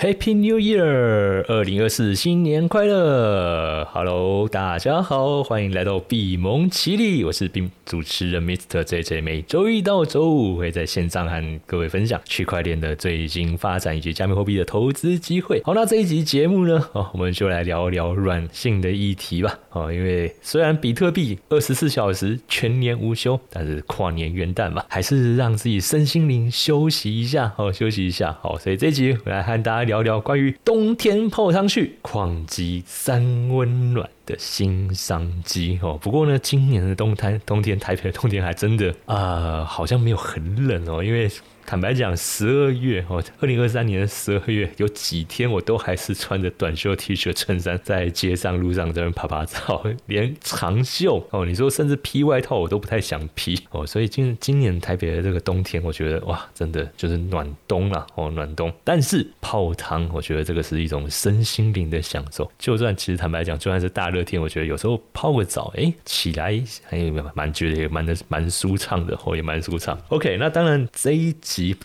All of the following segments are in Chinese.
Happy New Year！二零二四新年快乐！Hello，大家好，欢迎来到比蒙奇力，我是闭主持人 Mr. J J。每周一到周五会在线上和各位分享区块链的最新发展以及加密货币的投资机会。好，那这一集节目呢，哦，我们就来聊聊软性的议题吧。哦，因为虽然比特币二十四小时全年无休，但是跨年元旦嘛，还是让自己身心灵休息一下，哦，休息一下。好，所以这一集我来和大家。聊聊关于冬天泡汤去矿机三温暖。的新商机哦。不过呢，今年的冬天，冬天台北的 冬天还真的啊，好像没有很冷哦，因为。坦白讲，十二月哦，二零二三年的十二月有几天，我都还是穿着短袖 T 恤、衬衫在街上、路上在那拍拍照，连长袖哦，你说甚至披外套我都不太想披哦。所以今今年台北的这个冬天，我觉得哇，真的就是暖冬了哦，暖冬。但是泡汤，我觉得这个是一种身心灵的享受。就算其实坦白讲，就算是大热天，我觉得有时候泡个澡，哎，起来还有蛮觉得也蛮的蛮舒畅的哦，也蛮舒畅。OK，那当然这一。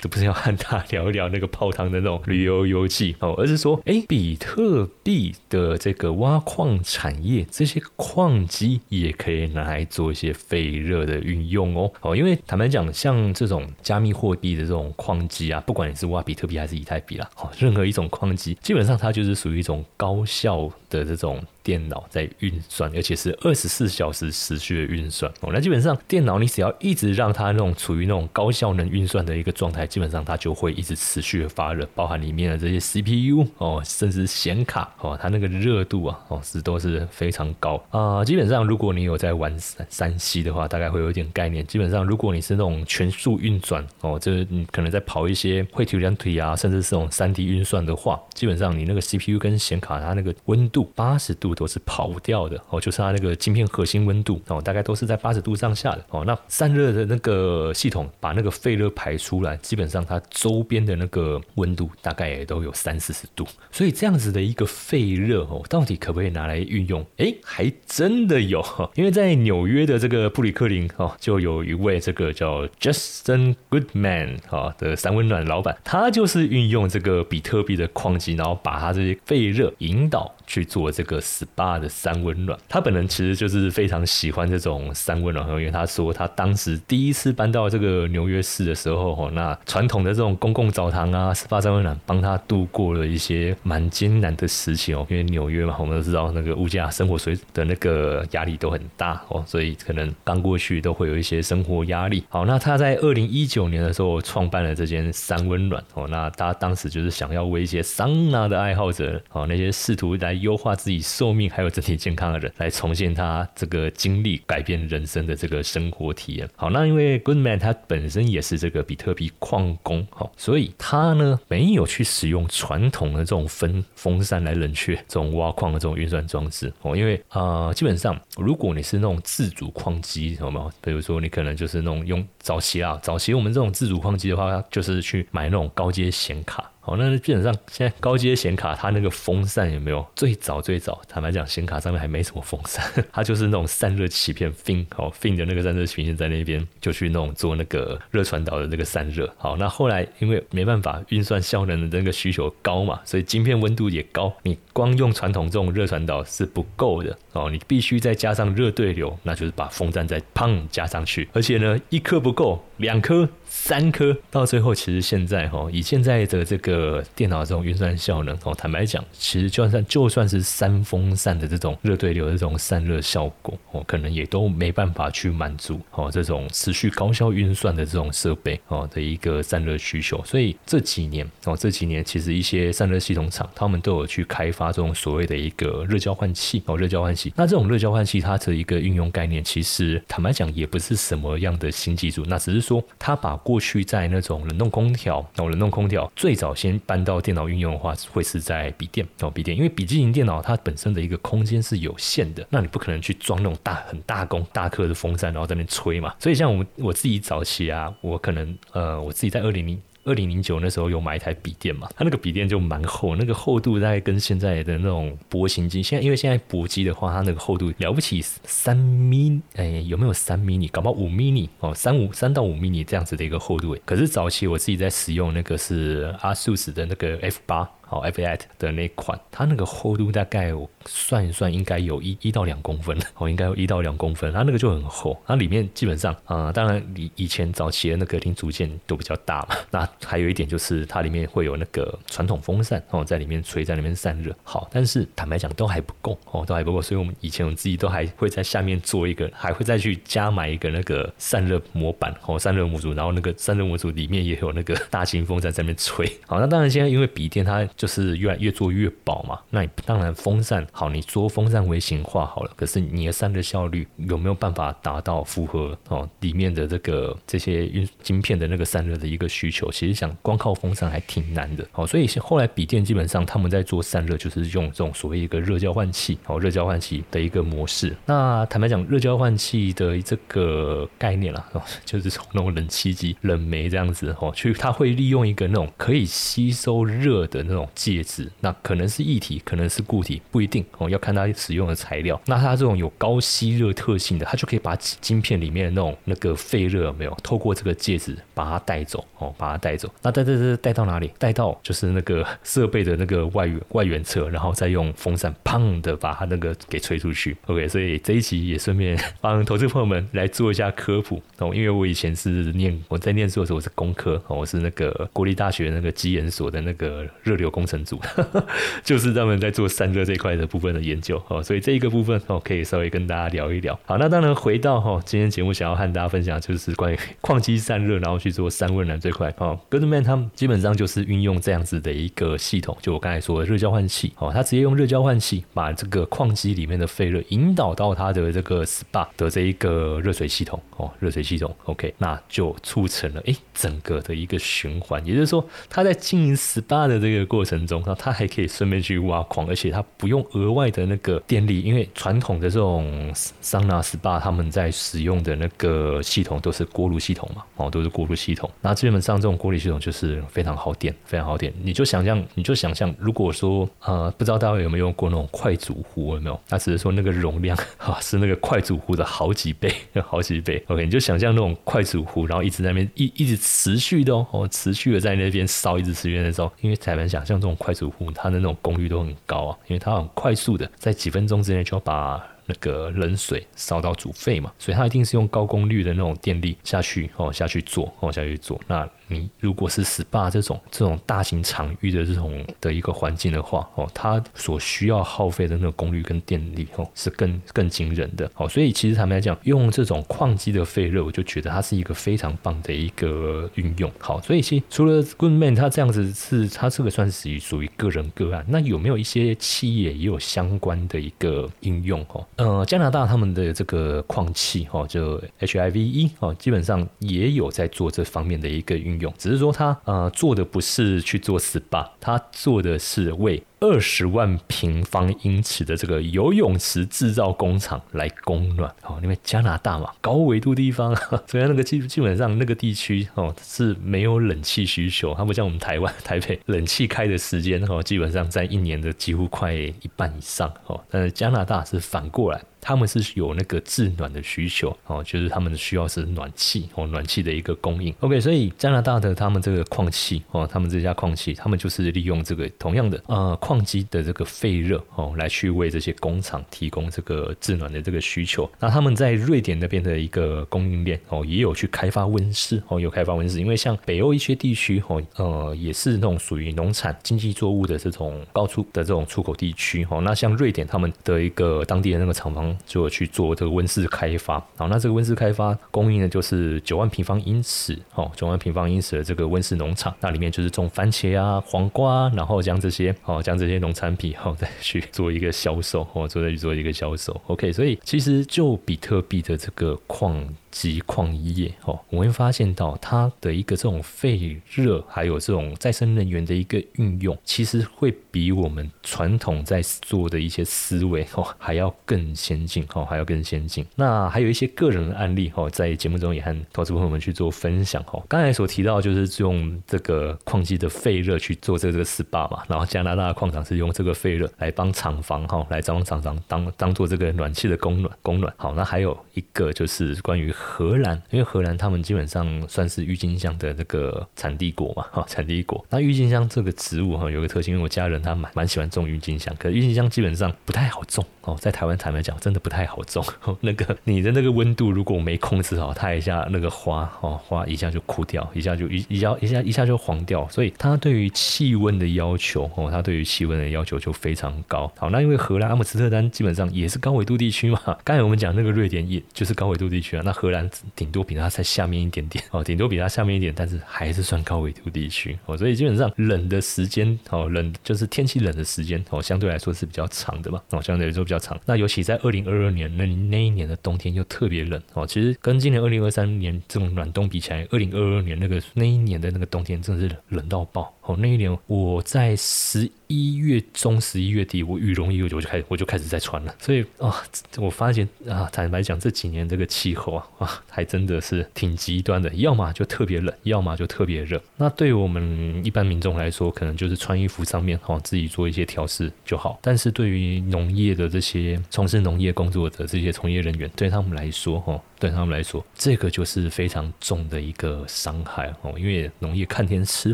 都不是要和他聊一聊那个泡汤的那种旅游游记哦，而是说，哎，比特币的这个挖矿产业，这些矿机也可以拿来做一些废热的运用哦。哦，因为坦白讲，像这种加密货币的这种矿机啊，不管你是挖比特币还是以太币啦，哦，任何一种矿机，基本上它就是属于一种高效的这种。电脑在运算，而且是二十四小时持续的运算哦。那基本上，电脑你只要一直让它那种处于那种高效能运算的一个状态，基本上它就会一直持续的发热，包含里面的这些 CPU 哦，甚至显卡哦，它那个热度啊哦是都是非常高啊。基本上，如果你有在玩三三 C 的话，大概会有点概念。基本上，如果你是那种全速运转哦，就是你可能在跑一些绘图量体啊，甚至是这种三 D 运算的话，基本上你那个 CPU 跟显卡它那个温度八十度。都是跑不掉的哦，就是它那个晶片核心温度哦，大概都是在八十度上下的哦。那散热的那个系统把那个废热排出来，基本上它周边的那个温度大概也都有三四十度。所以这样子的一个废热哦，到底可不可以拿来运用？哎，还真的有，因为在纽约的这个布里克林哦，就有一位这个叫 Justin Goodman 啊的三温暖老板，他就是运用这个比特币的矿机，然后把他这些废热引导。去做这个 SPA 的三温暖，他本人其实就是非常喜欢这种三温暖，因为他说他当时第一次搬到这个纽约市的时候，哈，那传统的这种公共澡堂啊，SPA 三温暖帮他度过了一些蛮艰难的时期哦，因为纽约嘛，我们都知道那个物价、生活水的那个压力都很大哦，所以可能刚过去都会有一些生活压力。好，那他在二零一九年的时候创办了这间三温暖哦，那他当时就是想要为一些桑拿的爱好者哦，那些试图来优化自己寿命还有整体健康的人，来重现他这个经历改变人生的这个生活体验。好，那因为 Goodman 他本身也是这个比特币矿工，好，所以他呢没有去使用传统的这种风风扇来冷却这种挖矿的这种运算装置哦。因为啊，基本上如果你是那种自主矿机，好吗？比如说你可能就是那种用早期啊，早期我们这种自主矿机的话，就是去买那种高阶显卡。好，那基本上现在高阶显卡它那个风扇有没有？最早最早，坦白讲，显卡上面还没什么风扇，它就是那种散热鳍片 fin，好 fin 的那个散热鳍片在那边就去弄做那个热传导的那个散热。好，那后来因为没办法运算效能的那个需求高嘛，所以晶片温度也高，你光用传统这种热传导是不够的哦，你必须再加上热对流，那就是把风扇再砰加上去，而且呢，一颗不够，两颗。三颗到最后，其实现在哈，以现在的这个电脑这种运算效能哦，坦白讲，其实就算就算是三风扇的这种热对流的这种散热效果哦，可能也都没办法去满足哦这种持续高效运算的这种设备哦的一个散热需求。所以这几年哦，这几年其实一些散热系统厂他们都有去开发这种所谓的一个热交换器哦，热交换器。那这种热交换器它的一个运用概念，其实坦白讲也不是什么样的新技术，那只是说它把过过去在那种冷冻空调，那种，冷冻空调最早先搬到电脑运用的话，会是在笔电哦，笔电，因为笔记型电脑它本身的一个空间是有限的，那你不可能去装那种大很大功大颗的风扇，然后在那吹嘛。所以像我我自己早期啊，我可能呃，我自己在二零零。二零零九那时候有买一台笔电嘛，它那个笔电就蛮厚，那个厚度大概跟现在的那种薄型机，现在因为现在薄机的话，它那个厚度了不起三米，哎，有没有三米？你搞不好五米米哦，三五三到五米米这样子的一个厚度。可是早期我自己在使用那个是 ASUS 的那个 F 八。好 f a t 的那款，它那个厚度大概我算一算，应该有一一到两公分，哦，应该有一到两公分，它那个就很厚，它里面基本上啊，当然以以前早期的那个零组件都比较大嘛，那还有一点就是它里面会有那个传统风扇哦，在里面吹，在里面散热，好，但是坦白讲都还不够哦，都还不够，所以我们以前我们自己都还会在下面做一个，还会再去加买一个那个散热模板哦，散热模组，然后那个散热模组里面也有那个大型风扇在那边吹，好，那当然现在因为笔电它就是越来越做越薄嘛，那你当然风扇好，你做风扇微型化好了，可是你的散热效率有没有办法达到符合哦里面的这个这些运晶片的那个散热的一个需求？其实想光靠风扇还挺难的，好，所以后来笔电基本上他们在做散热就是用这种所谓一个热交换器，好，热交换器的一个模式。那坦白讲，热交换器的这个概念啦，就是从那种冷气机、冷媒这样子哦，去它会利用一个那种可以吸收热的那种介质，那可能是液体，可能是固体，不一定哦，要看它使用的材料。那它这种有高吸热特性的，它就可以把晶片里面的那种那个废热没有透过这个介质把它带走哦，把它带走。那带带带带到哪里？带到就是那个设备的那个外缘外缘侧，然后再用风扇砰的把它那个给吹出去。OK，所以这一期也顺便帮投资朋友们来做一下科普哦，因为我以前是念我在念书的时候我是工科哦，我是那个国立大学那个机研所的那个热流工工程组，就是他们在做散热这块的部分的研究哦，所以这一个部分哦可以稍微跟大家聊一聊。好，那当然回到哈今天节目想要和大家分享就是关于 矿机散热，然后去做三温暖这块哦，Goodman 他们基本上就是运用这样子的一个系统，就我刚才说的热交换器哦，它直接用热交换器把这个矿机里面的废热引导到它的这个 SPA 的这一个热水系统哦，热水系统 OK，那就促成了哎整个的一个循环，也就是说它在经营 SPA 的这个过过程中，然后它还可以顺便去挖矿，而且它不用额外的那个电力，因为传统的这种桑拿 SPA 他们在使用的那个系统都是锅炉系统嘛，哦都是锅炉系统，那基本上这种锅炉系统就是非常耗电，非常耗电。你就想象，你就想象，如果说呃不知道大家有没有用过那种快煮壶，有没有？它只是说那个容量哈 是那个快煮壶的好几倍，好几倍。OK，你就想象那种快煮壶，然后一直在那边一一直持续的哦，持续的在那边烧，一直持续那烧。因为才能想象像这种快速壶，它的那种功率都很高啊，因为它很快速的在几分钟之内就要把那个冷水烧到煮沸嘛，所以它一定是用高功率的那种电力下去哦下去做哦下去做那。你如果是 SPA 这种这种大型场域的这种的一个环境的话，哦，它所需要耗费的那个功率跟电力，哦，是更更惊人的，哦，所以其实坦白讲，用这种矿机的废热，我就觉得它是一个非常棒的一个运用。好，所以其实除了 Goodman 它这样子是它这个算是属于个人个案，那有没有一些企业也有相关的一个应用？哦，呃，加拿大他们的这个矿器，哦，就 HIV 哦，基本上也有在做这方面的一个运。用只是说他呃做的不是去做 SPA，他做的是为二十万平方英尺的这个游泳池制造工厂来供暖。哦，因为加拿大嘛，高纬度地方，所以那个基基本上那个地区哦是没有冷气需求，它不像我们台湾台北冷气开的时间哦，基本上在一年的几乎快一半以上哦，但是加拿大是反过来。他们是有那个制暖的需求哦，就是他们需要是暖气哦，暖气的一个供应。OK，所以加拿大的他们这个矿气哦，他们这家矿气，他们就是利用这个同样的呃矿矿机的这个废热哦，来去为这些工厂提供这个制暖的这个需求。那他们在瑞典那边的一个供应链哦，也有去开发温室哦，有开发温室，因为像北欧一些地区哦，呃也是那种属于农产经济作物的这种高出的这种出口地区哦。那像瑞典他们的一个当地的那个厂房。就去做这个温室开发，好，那这个温室开发供应的就是九万平方英尺，哦，九万平方英尺的这个温室农场，那里面就是种番茄啊、黄瓜，然后将这些，哦，将这些农产品，哦，再去做一个销售，哦，做再去做一个销售，OK，所以其实就比特币的这个矿。及矿业哦，我会发现到它的一个这种废热，还有这种再生能源的一个运用，其实会比我们传统在做的一些思维哦还要更先进哦，还要更先进。那还有一些个人的案例哦，在节目中也和投资朋友们去做分享哦。刚才所提到就是用这个矿机的废热去做这个 SPA 嘛，然后加拿大的矿场是用这个废热来帮厂房哈，来帮厂房当当做这个暖气的供暖供暖。好，那还有一个就是关于荷兰，因为荷兰他们基本上算是郁金香的这个产地国嘛，哈，产地国。那郁金香这个植物哈，有个特性，因为我家人他蛮蛮喜欢种郁金香，可是郁金香基本上不太好种哦，在台湾坦白讲，真的不太好种。那个你的那个温度如果没控制好，它一下那个花哦，花一下就枯掉，一下就一一下一下一下就黄掉，所以它对于气温的要求哦，它对于气温的要求就非常高。好，那因为荷兰阿姆斯特丹基本上也是高纬度地区嘛，刚才我们讲那个瑞典也就是高纬度地区啊，那荷兰顶多比它在下面一点点哦，顶多比它下面一点，但是还是算高纬度地区哦，所以基本上冷的时间哦，冷就是天气冷的时间哦，相对来说是比较长的嘛哦，相对来说比较长。那尤其在二零二二年那那一年的冬天又特别冷哦，其实跟今年二零二三年这种暖冬比起来，二零二二年那个那一年的那个冬天真的是冷到爆。哦，那一年我在十一月中、十一月底，我羽绒衣我就开始我就开始在穿了。所以啊，我发现啊，坦白讲，这几年这个气候啊啊，还真的是挺极端的，要么就特别冷，要么就特别热。那对于我们一般民众来说，可能就是穿衣服上面哦，自己做一些调试就好。但是对于农业的这些从事农业工作的这些从业人员，对他们来说，哦，对他们来说，这个就是非常重的一个伤害哦，因为农业看天吃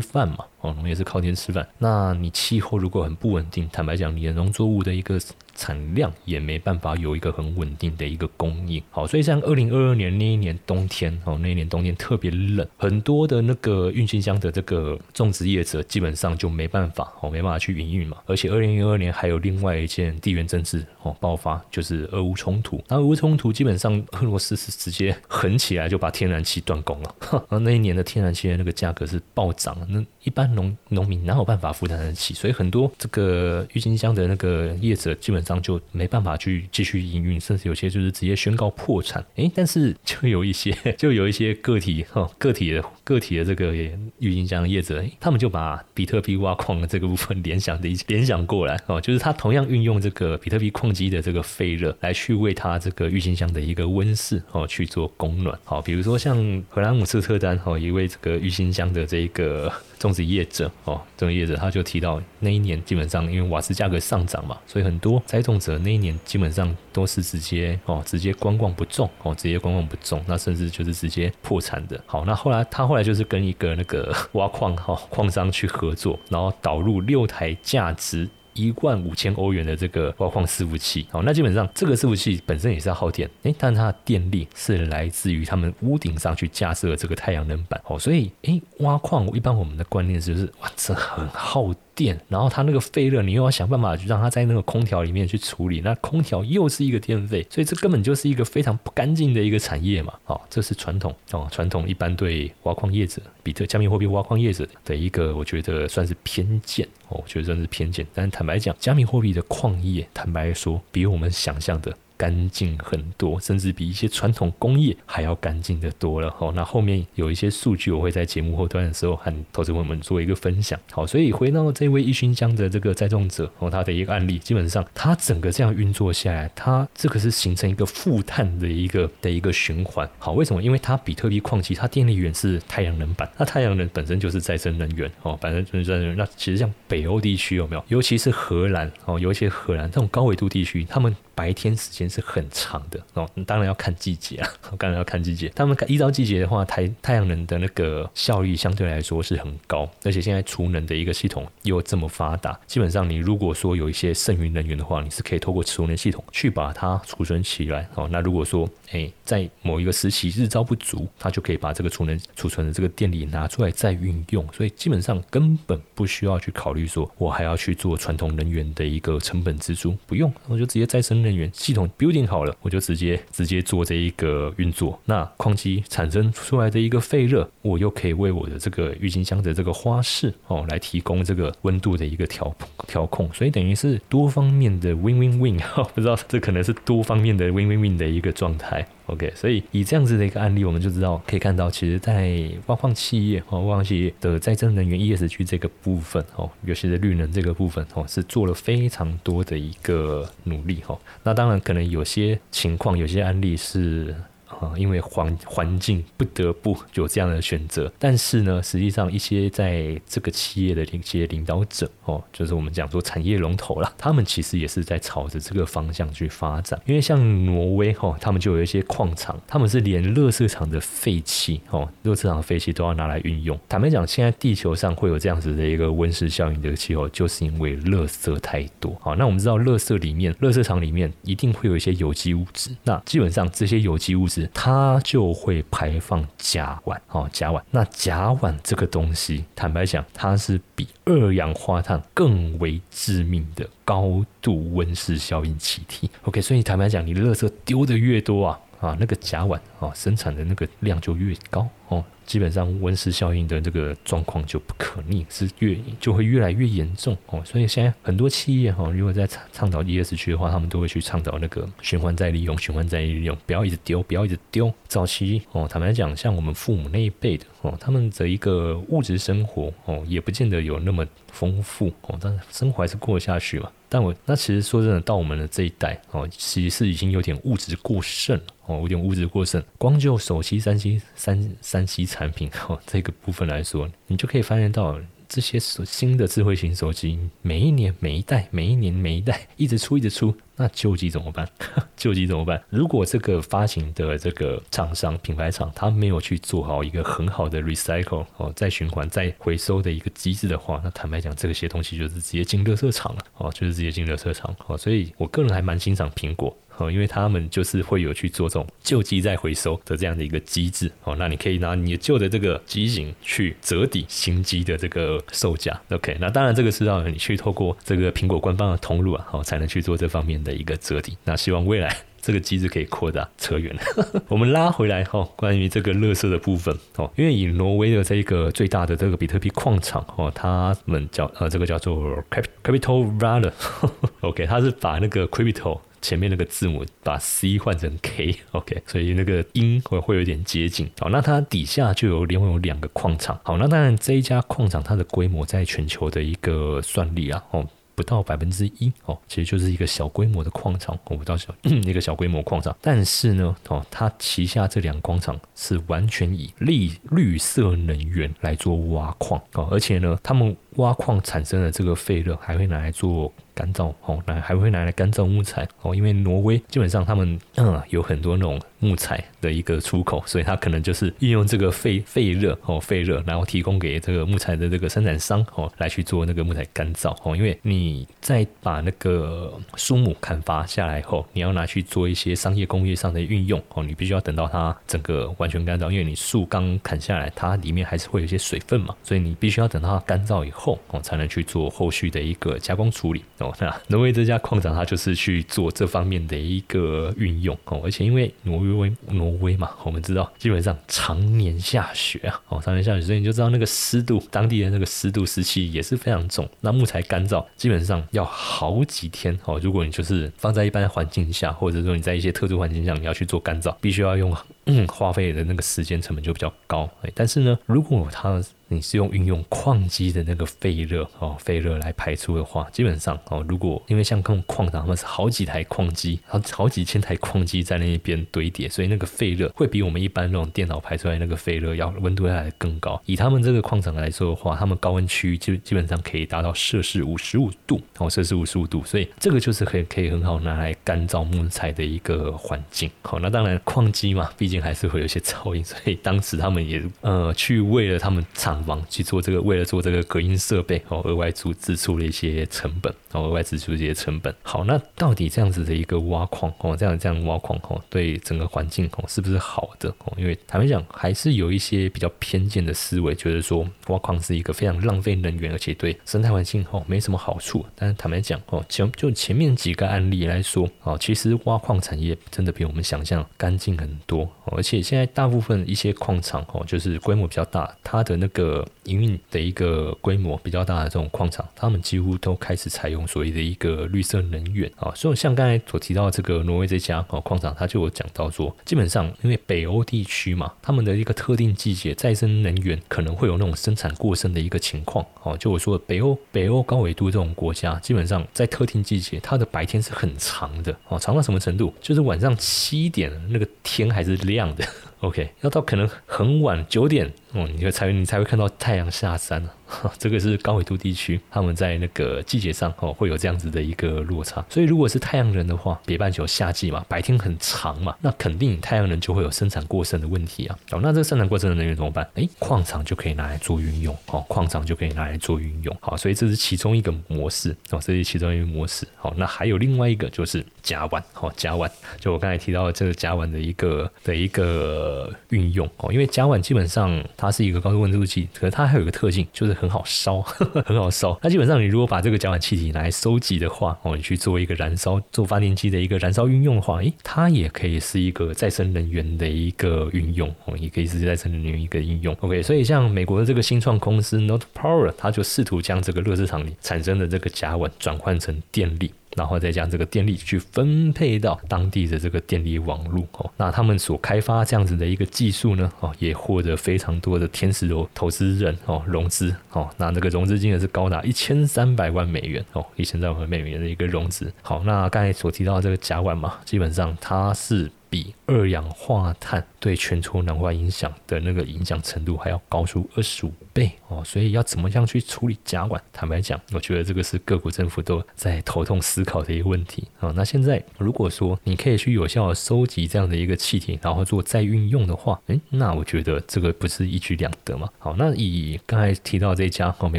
饭嘛。哦，农业是靠天吃饭。那你气候如果很不稳定，坦白讲，你的农作物的一个。产量也没办法有一个很稳定的一个供应，好，所以像二零二二年那一年冬天，哦，那一年冬天特别冷，很多的那个郁金香的这个种植业者基本上就没办法，哦，没办法去营运嘛。而且二零二二年还有另外一件地缘政治哦爆发，就是俄乌冲突。那俄乌冲突基本上俄罗斯是直接狠起来就把天然气断供了，那那一年的天然气的那个价格是暴涨，那一般农农民哪有办法负担得起？所以很多这个郁金香的那个业者基本上。就没办法去继续营运，甚至有些就是直接宣告破产。诶，但是就有一些，就有一些个体哈，个体的个体的这个郁金香业者，他们就把比特币挖矿的这个部分联想的一联想过来哦，就是他同样运用这个比特币矿机的这个废热来去为他这个郁金香的一个温室哦去做供暖。好，比如说像荷兰姆斯特丹哦一位这个郁金香的这个。种植业者哦，种植业者他就提到那一年基本上因为瓦斯价格上涨嘛，所以很多栽种者那一年基本上都是直接哦直接观望不种哦直接观望不种，那甚至就是直接破产的。好，那后来他后来就是跟一个那个挖矿哈矿商去合作，然后导入六台价值。一万五千欧元的这个挖矿伺服器，好，那基本上这个伺服器本身也是要耗电，诶，但它的电力是来自于他们屋顶上去架设这个太阳能板，哦，所以诶，挖矿一般我们的观念就是哇，这很耗。电，然后它那个废热，你又要想办法去让它在那个空调里面去处理，那空调又是一个电费，所以这根本就是一个非常不干净的一个产业嘛。哦，这是传统哦，传统一般对挖矿业者、比特加密货币挖矿业者的一个，我觉得算是偏见哦，我觉得算是偏见。但坦白讲，加密货币的矿业，坦白说，比我们想象的。干净很多，甚至比一些传统工业还要干净的多了。好，那后面有一些数据，我会在节目后端的时候和投资朋友们做一个分享。好，所以回到这位一熏香的这个栽种者哦，他的一个案例，基本上他整个这样运作下来，他这个是形成一个负碳的一个的一个循环。好，为什么？因为它比特币矿机，它电力源是太阳能板，那太阳能本身就是再生能源哦，反正就是再生能源。那其实像北欧地区有没有？尤其是荷兰哦，尤其是荷兰这种高纬度地区，他们白天时间是很长的哦，当然要看季节啊，当然要看季节。他们依照季节的话，太太阳能的那个效率相对来说是很高，而且现在储能的一个系统又这么发达，基本上你如果说有一些剩余能源的话，你是可以透过储能系统去把它储存起来哦。那如果说哎，在某一个时期日照不足，它就可以把这个储能储存的这个电力拿出来再运用，所以基本上根本不需要去考虑说我还要去做传统能源的一个成本支出，不用，我就直接再生能源系统 building 好了，我就直接直接做这一个运作。那矿机产生出来的一个废热，我又可以为我的这个郁金香的这个花式哦，来提供这个温度的一个调调控。所以等于是多方面的 win win win，不知道这可能是多方面的 win win win 的一个状态。OK，所以以这样子的一个案例，我们就知道可以看到，其实，在挖矿企业哦，挖矿企业的再生能源 ESG 这个部分哦，尤其是绿能这个部分哦，是做了非常多的一个努力哈。那当然，可能有些情况、有些案例是。啊，因为环环境不得不有这样的选择。但是呢，实际上一些在这个企业的一些领导者哦，就是我们讲说产业龙头啦，他们其实也是在朝着这个方向去发展。因为像挪威哈，他们就有一些矿场，他们是连热色场的废气哦，热色场的废气都要拿来运用。坦白讲，现在地球上会有这样子的一个温室效应的气候，就是因为热色太多。好，那我们知道热色里面，热色场里面一定会有一些有机物质，那基本上这些有机物质它就会排放甲烷。哦，甲烷。那甲烷这个东西，坦白讲，它是比二氧化碳更为致命的高度温室效应气体。OK，所以坦白讲，你垃圾丢的越多啊，啊，那个甲烷啊生产的那个量就越高哦。基本上温室效应的这个状况就不可逆，是越就会越来越严重哦。所以现在很多企业哈，如果在倡倡导 ESG 的话，他们都会去倡导那个循环再利用、循环再利用，不要一直丢，不要一直丢。早期哦，坦白讲，像我们父母那一辈的哦，他们的一个物质生活哦，也不见得有那么丰富哦，但生活还是过得下去嘛。但我那其实说真的，到我们的这一代哦，其实是已经有点物质过剩了哦，有点物质过剩。光就手机、三 C、三三 C 产品哦这个部分来说，你就可以发现到这些新的智慧型手机，每一年每一代，每一年每一代一直出一直出。那旧机怎么办？旧机怎么办？如果这个发行的这个厂商品牌厂，它没有去做好一个很好的 recycle 哦，再循环再回收的一个机制的话，那坦白讲，这些东西就是直接进热色场了哦，就是直接进热色场哦。所以我个人还蛮欣赏苹果哦，因为他们就是会有去做这种旧机再回收的这样的一个机制哦。那你可以拿你旧的这个机型去折抵新机的这个售价。OK，那当然这个是要你去透过这个苹果官方的通路啊，哦，才能去做这方面的。一个折抵，那希望未来这个机制可以扩大。扯远了，我们拉回来哈，关于这个乐色的部分哦，因为以挪威的这个最大的这个比特币矿场哦，他们叫呃这个叫做 Capital Valor，OK，他是把那个 Crypto 前面那个字母把 C 换成 K，OK，所以那个音会会有点接近。好，那它底下就有另外有两个矿场。好，那当然这一家矿场它的规模在全球的一个算力啊，哦。不到百分之一哦，其实就是一个小规模的矿场，哦，不到小 一个小规模矿场。但是呢，哦，它旗下这两个矿场是完全以绿绿色能源来做挖矿哦，而且呢，他们挖矿产生的这个废热还会拿来做。干燥哦，那还会拿来干燥木材哦，因为挪威基本上他们嗯有很多那种木材的一个出口，所以它可能就是运用这个废废热哦废热，然后提供给这个木材的这个生产商哦来去做那个木材干燥哦，因为你在把那个树木砍伐下来后，你要拿去做一些商业工业上的运用哦，你必须要等到它整个完全干燥，因为你树刚砍下来，它里面还是会有一些水分嘛，所以你必须要等到它干燥以后哦，才能去做后续的一个加工处理。哦，那挪威这家矿场，它就是去做这方面的一个运用哦，而且因为挪威挪威嘛，我们知道基本上常年下雪啊，哦，常年下雪，所以你就知道那个湿度，当地的那个湿度湿气也是非常重。那木材干燥基本上要好几天哦，如果你就是放在一般环境下，或者说你在一些特殊环境下，你要去做干燥，必须要用嗯花费的那个时间成本就比较高。哎，但是呢，如果它你是用运用矿机的那个废热哦，废热来排出的话，基本上哦，如果因为像这种矿场，他们是好几台矿机，好好几千台矿机在那边堆叠，所以那个废热会比我们一般那种电脑排出来那个废热要温度要来更高。以他们这个矿场来说的话，他们高温区就基本上可以达到摄氏五十五度哦，摄氏五十五度，所以这个就是可以可以很好拿来干燥木材的一个环境。好，那当然矿机嘛，毕竟还是会有一些噪音，所以当时他们也呃去为了他们厂。房去做这个，为了做这个隔音设备哦，额外出支出了一些成本哦，额外支出一些成本。好，那到底这样子的一个挖矿哦，这样这样挖矿哦，对整个环境哦是不是好的哦？因为坦白讲，还是有一些比较偏见的思维，觉得说挖矿是一个非常浪费能源，而且对生态环境哦没什么好处。但是坦白讲哦，前就前面几个案例来说哦，其实挖矿产业真的比我们想象干净很多，而且现在大部分一些矿场哦，就是规模比较大，它的那个。呃营运的一个规模比较大的这种矿场，他们几乎都开始采用所谓的一个绿色能源啊。所以像刚才所提到这个挪威这家哦矿场，它就有讲到说，基本上因为北欧地区嘛，他们的一个特定季节再生能源可能会有那种生产过剩的一个情况哦。就我说北欧北欧高纬度这种国家，基本上在特定季节，它的白天是很长的哦，长到什么程度？就是晚上七点那个天还是亮的。OK，要到可能很晚九点。哦，你会才你才会看到太阳下山了！这个是高纬度地区，他们在那个季节上哦会有这样子的一个落差。所以如果是太阳人的话，北半球夏季嘛，白天很长嘛，那肯定太阳人就会有生产过剩的问题啊。哦，那这个生产过剩的能源怎么办？哎，矿场就可以拿来做运用哦，矿场就可以拿来做运用。好，所以这是其中一个模式哦，这是其中一个模式。好，那还有另外一个就是甲烷哦，甲烷就我刚才提到的这个甲烷的一个的一个运用哦，因为甲烷基本上它是一个高度温度。可是它还有一个特性，就是很好烧，很好烧。那基本上，你如果把这个甲烷气体拿来收集的话，哦，你去做一个燃烧，做发电机的一个燃烧运用的话，诶，它也可以是一个再生能源的一个运用，哦，也可以是再生能源一个应用。OK，所以像美国的这个新创公司 Not Power，它就试图将这个热市场里产生的这个甲烷转换成电力。然后再将这个电力去分配到当地的这个电力网络哦，那他们所开发这样子的一个技术呢哦，也获得非常多的天使投投资人哦融资哦，那这个融资金额是高达一千三百万美元哦，一千三百万美元的一个融资。好，那刚才所提到这个甲烷嘛，基本上它是。比二氧化碳对全球暖化影响的那个影响程度还要高出二十五倍哦，所以要怎么样去处理甲烷？坦白讲，我觉得这个是各国政府都在头痛思考的一个问题啊。那现在如果说你可以去有效的收集这样的一个气体，然后做再运用的话，诶，那我觉得这个不是一举两得嘛？好，那以刚才提到这家哦，美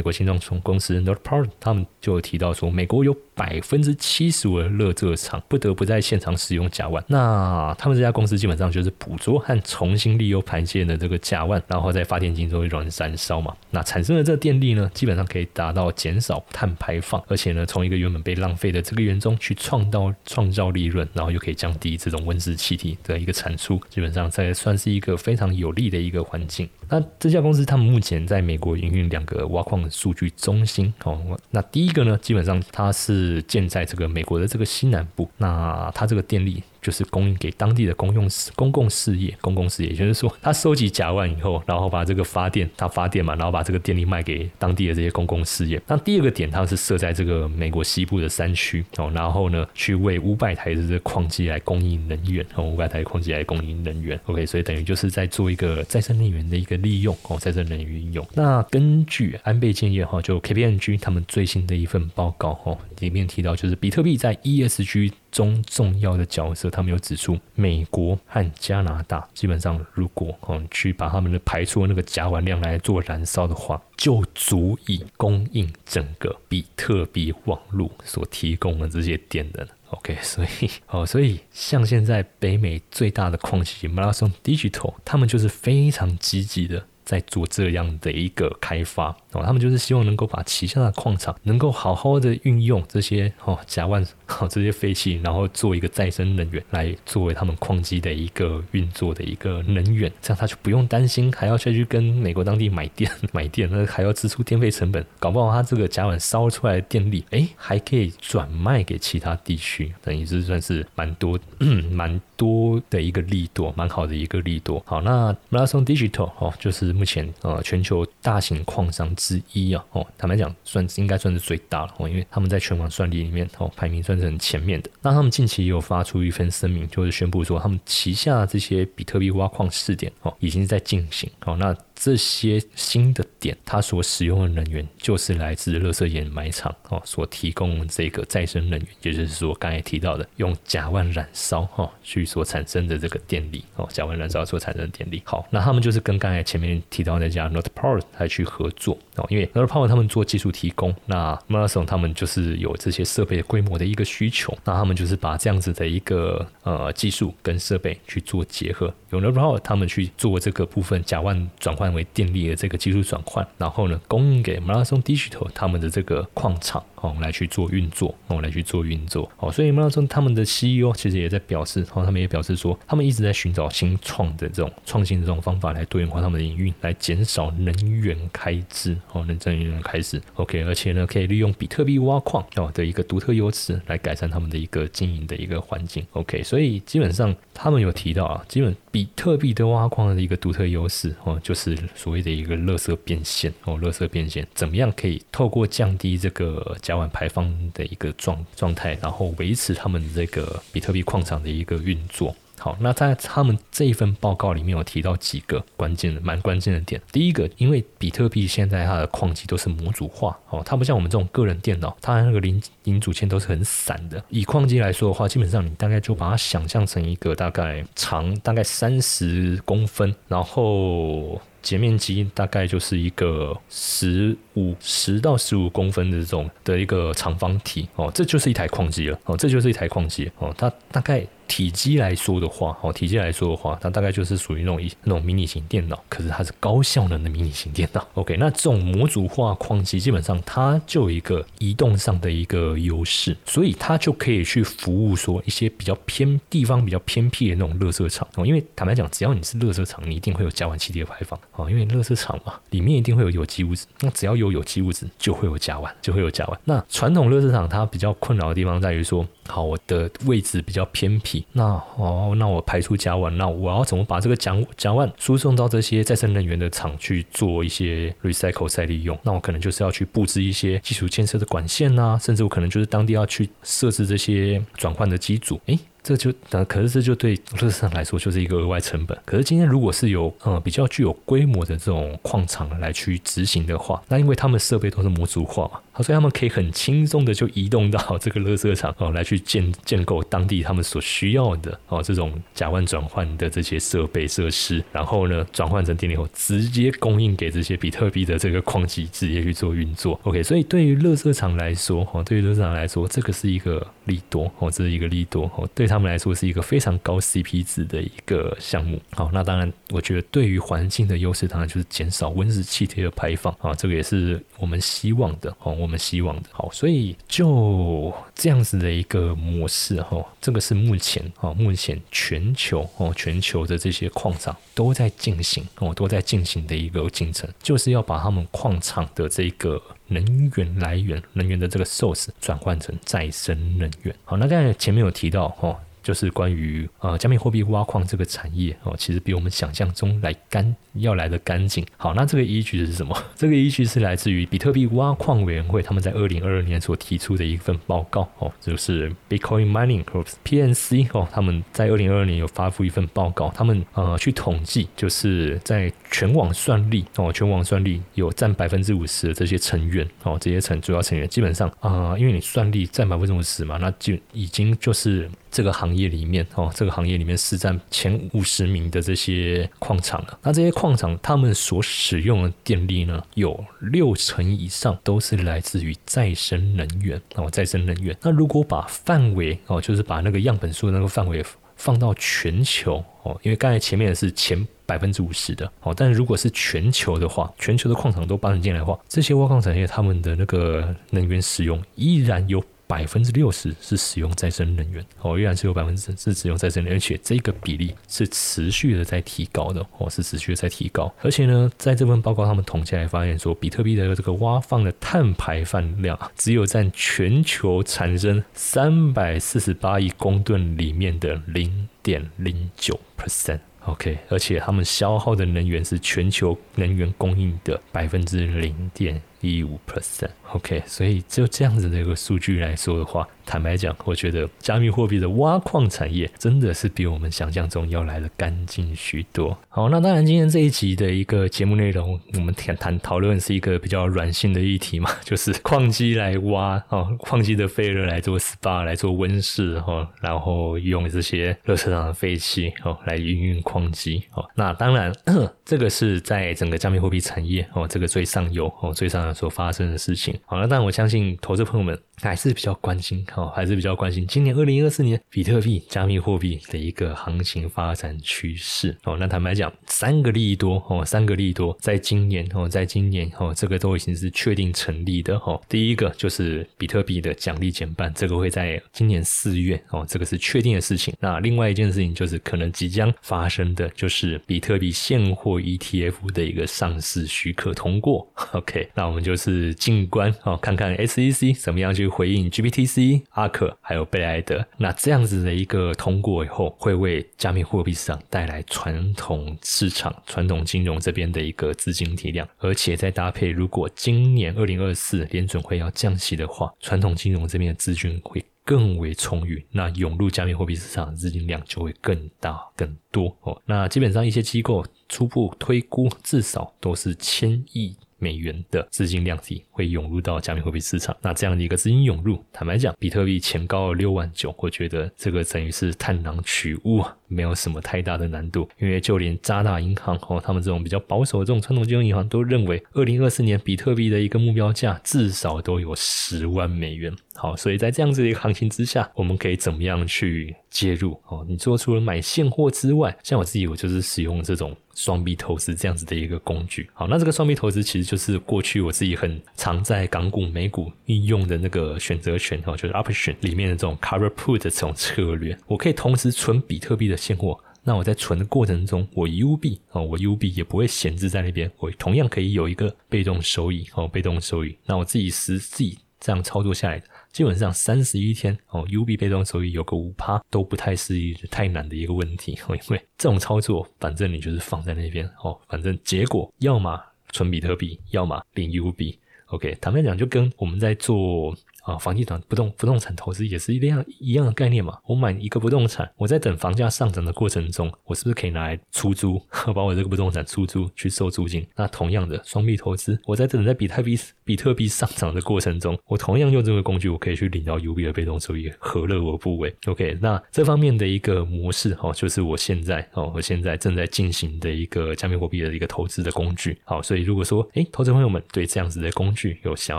国新创公司 North Part，他们就提到说，美国有百分之七十五的热热厂不得不在现场使用甲烷，那他们这家公司基本上就是捕捉和重新利用排泄的这个甲烷，然后在发电机中燃燃烧嘛。那产生的这个电力呢，基本上可以达到减少碳排放，而且呢，从一个原本被浪费的这个源中去创造创造利润，然后又可以降低这种温室气体的一个产出，基本上在算是一个非常有利的一个环境。那这家公司他们目前在美国营运两个挖矿数据中心哦。那第一个呢，基本上它是是建在这个美国的这个西南部，那它这个电力。就是供应给当地的公用事公共事业，公共事业，也就是说，他收集甲烷以后，然后把这个发电，他发电嘛，然后把这个电力卖给当地的这些公共事业。那第二个点，它是设在这个美国西部的山区哦，然后呢，去为五百台的这矿机来供应能源哦，五百台矿机来供应能源。OK，所以等于就是在做一个再生能源的一个利用哦，再生能源运用。那根据安倍建业哈，就 KPMG 他们最新的一份报告哦，里面提到就是比特币在 ESG。中重要的角色，他们有指出，美国和加拿大基本上，如果嗯去把他们的排出的那个甲烷量来做燃烧的话，就足以供应整个比特币网络所提供的这些电的。OK，所以哦，所以像现在北美最大的矿企 m a r a t o n Digital，他们就是非常积极的。在做这样的一个开发哦，他们就是希望能够把旗下的矿场能够好好的运用这些哦甲烷哦这些废气，然后做一个再生能源来作为他们矿机的一个运作的一个能源，这样他就不用担心还要再去跟美国当地买电 买电，那还要支出电费成本，搞不好他这个甲烷烧出来的电力，哎，还可以转卖给其他地区，等于是算是蛮多 蛮多的一个力度，蛮好的一个力度。好，那 Marathon Digital 哦，就是。目前呃，全球大型矿商之一啊，哦，坦白讲，算应该算是最大了哦，因为他们在全网算力里面哦，排名算是很前面的。那他们近期也有发出一份声明，就是宣布说，他们旗下这些比特币挖矿试点哦，已经在进行哦，那。这些新的点，它所使用的能源就是来自乐色掩埋场哦，所提供这个再生能源，也就是说刚才提到的用甲烷燃烧哈去所产生的这个电力哦，甲烷燃烧所产生的电力。好，那他们就是跟刚才前面提到那家 Not Power 来去合作哦，因为 Not Power 他们做技术提供，那 Marathon 他们就是有这些设备规模的一个需求，那他们就是把这样子的一个呃技术跟设备去做结合，有 Not Power 他们去做这个部分甲烷转换。为电力的这个技术转换，然后呢，供应给马拉松 Digital 他们的这个矿场哦，来去做运作哦，来去做运作哦。所以马拉松他们的 CEO 其实也在表示，哦，他们也表示说，他们一直在寻找新创的这种创新的这种方法来多元化他们的营运来减少能源开支哦，能能源开支。OK，而且呢，可以利用比特币挖矿哦的一个独特优势来改善他们的一个经营的一个环境。OK，所以基本上他们有提到啊，基本比特币的挖矿的一个独特优势哦，就是所谓的一个垃圾变现哦，垃圾变现怎么样可以透过降低这个甲烷排放的一个状状态，然后维持他们这个比特币矿场的一个运作。好，那在他们这一份报告里面有提到几个关键的、蛮关键的点。第一个，因为比特币现在它的矿机都是模组化，哦，它不像我们这种个人电脑，它那个零零组件都是很散的。以矿机来说的话，基本上你大概就把它想象成一个大概长大概三十公分，然后。截面积大概就是一个十五十到十五公分的这种的一个长方体哦，这就是一台矿机了哦，这就是一台矿机哦，它大概。体积来说的话，哦，体积来说的话，它大概就是属于那种一那种迷你型电脑，可是它是高效能的迷你型电脑。OK，那这种模组化矿机基本上它就有一个移动上的一个优势，所以它就可以去服务说一些比较偏地方比较偏僻的那种热色场哦。因为坦白讲，只要你是热色场，你一定会有甲烷气体的排放哦。因为热色场嘛，里面一定会有有机物质，那只要有有机物质，就会有甲烷，就会有甲烷。那传统热色场它比较困扰的地方在于说。好，我的位置比较偏僻，那哦，那我排出甲烷，那我要怎么把这个甲甲烷输送到这些再生能源的厂去做一些 recycle 再利用？那我可能就是要去布置一些基础建设的管线呐，甚至我可能就是当地要去设置这些转换的机组，诶。这就，可是这就对乐视来说就是一个额外成本。可是今天如果是有呃比较具有规模的这种矿场来去执行的话，那因为他们设备都是模组化嘛，所以他们可以很轻松的就移动到这个乐色场哦，来去建建构当地他们所需要的哦这种甲烷转换的这些设备设施，然后呢转换成电力后直接供应给这些比特币的这个矿机直接去做运作。OK，所以对于乐色场来说，哦对于乐色场来说，这个是一个利多哦，这是一个利多哦对。他们来说是一个非常高 CP 值的一个项目。好，那当然，我觉得对于环境的优势，当然就是减少温室气体的排放啊，这个也是我们希望的哦，我们希望的。好，所以就这样子的一个模式哈，这个是目前啊，目前全球哦，全球的这些矿场都在进行哦，都在进行的一个进程，就是要把他们矿场的这个能源来源、能源的这个 source 转换成再生能源。好，那刚才前面有提到哈。就是关于呃加密货币挖矿这个产业哦，其实比我们想象中来干要来的干净。好，那这个依据是什么？这个依据是来自于比特币挖矿委员会他们在二零二二年所提出的一份报告哦，就是 Bitcoin Mining Group（PNC） 哦，他们在二零二二年有发布一份报告，他们呃去统计，就是在全网算力哦，全网算力有占百分之五十的这些成员哦，这些成主要成员基本上啊，因为你算力占百分之五十嘛，那就已经就是。这个行业里面哦，这个行业里面是占前五十名的这些矿场了。那这些矿场他们所使用的电力呢，有六成以上都是来自于再生能源哦，再生能源。那如果把范围哦，就是把那个样本数那个范围放到全球哦，因为刚才前面是前百分之五十的哦，但如果是全球的话，全球的矿场都搬进来的话，这些挖矿产业他们的那个能源使用依然有。百分之六十是使用再生能源哦，依然是有百分之是使用再生能源，而且这个比例是持续的在提高的哦，是持续的在提高。而且呢，在这份报告他们统计来发现说，比特币的这个挖放的碳排放量只有占全球产生三百四十八亿公吨里面的零点零九 percent。OK，而且他们消耗的能源是全球能源供应的百分之零点一五 percent。OK，所以就这样子的一个数据来说的话。坦白讲，我觉得加密货币的挖矿产业真的是比我们想象中要来的干净许多。好，那当然今天这一集的一个节目内容，我们谈谈讨论是一个比较软性的议题嘛，就是矿机来挖哦，矿机的废热来做 SPA 来做温室哈，然后用这些热车上的废气哦来营运矿机哦。那当然，这个是在整个加密货币产业哦这个最上游哦最上游所发生的事情。好了，但我相信投资朋友们还是比较关心，哦，还是比较关心今年二零二四年比特币、加密货币的一个行情发展趋势。哦，那坦白讲，三个利多，哦，三个利多，在今年，哦，在今年，哦，这个都已经是确定成立的。哦，第一个就是比特币的奖励减半，这个会在今年四月，哦，这个是确定的事情。那另外一件事情就是可能即将发生的就是比特币现货 ETF 的一个上市许可通过。OK，那我们就是静观哦，看看 SEC 怎么样去回应 GPTC 阿克还有贝莱德。那这样子的一个通过以后，会为加密货币市场带来传统市场、传统金融这边的一个资金体量，而且再搭配，如果今年二零二四联准会要降息的话，传统金融这边的资金会。更为充裕，那涌入加密货币市场的资金量就会更大更多哦。那基本上一些机构初步推估，至少都是千亿。美元的资金量体会涌入到加密货币市场，那这样的一个资金涌入，坦白讲，比特币前高了六万九，我觉得这个等于是探囊取物，没有什么太大的难度。因为就连渣打银行哦，他们这种比较保守的这种传统金融银行都认为，二零二四年比特币的一个目标价至少都有十万美元。好，所以在这样子的一个行情之下，我们可以怎么样去介入？哦，你做除了买现货之外，像我自己，我就是使用这种双币投资这样子的一个工具。好，那这个双币投资其实就是过去我自己很常在港股、美股运用的那个选择权，哈，就是 option 里面的这种 cover put 的这种策略。我可以同时存比特币的现货，那我在存的过程中，我 U 币哦，我 U 币也不会闲置在那边，我同样可以有一个被动收益哦，被动收益。那我自己实际这样操作下来的。基本上三十一天哦，U B 被动收益有个五趴都不太是一太难的一个问题哦，因为这种操作反正你就是放在那边哦，反正结果要么存比特币，要么领 U B。OK，坦白讲就跟我们在做。啊，房地产不动不动产投资也是一样一样的概念嘛。我买一个不动产，我在等房价上涨的过程中，我是不是可以拿来出租，把我这个不动产出租去收租金？那同样的双币投资，我在等在比特币比特币上涨的过程中，我同样用这个工具，我可以去领到 U B 的被动收益，何乐而不为？OK，那这方面的一个模式哦，就是我现在哦，我现在正在进行的一个加密货币的一个投资的工具。好，所以如果说诶，投资朋友们对这样子的工具有想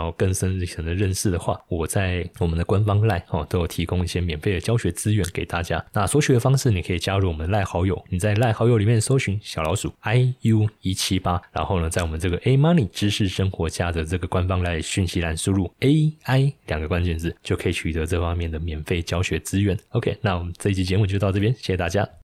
要更深一层的认识的话，我在我们的官方赖哦都有提供一些免费的教学资源给大家。那索取的方式，你可以加入我们赖好友，你在赖好友里面搜寻小老鼠 i u 一七八，然后呢，在我们这个 A Money 知识生活家的这个官方赖讯息栏输入 A I 两个关键字，就可以取得这方面的免费教学资源。OK，那我们这一期节目就到这边，谢谢大家。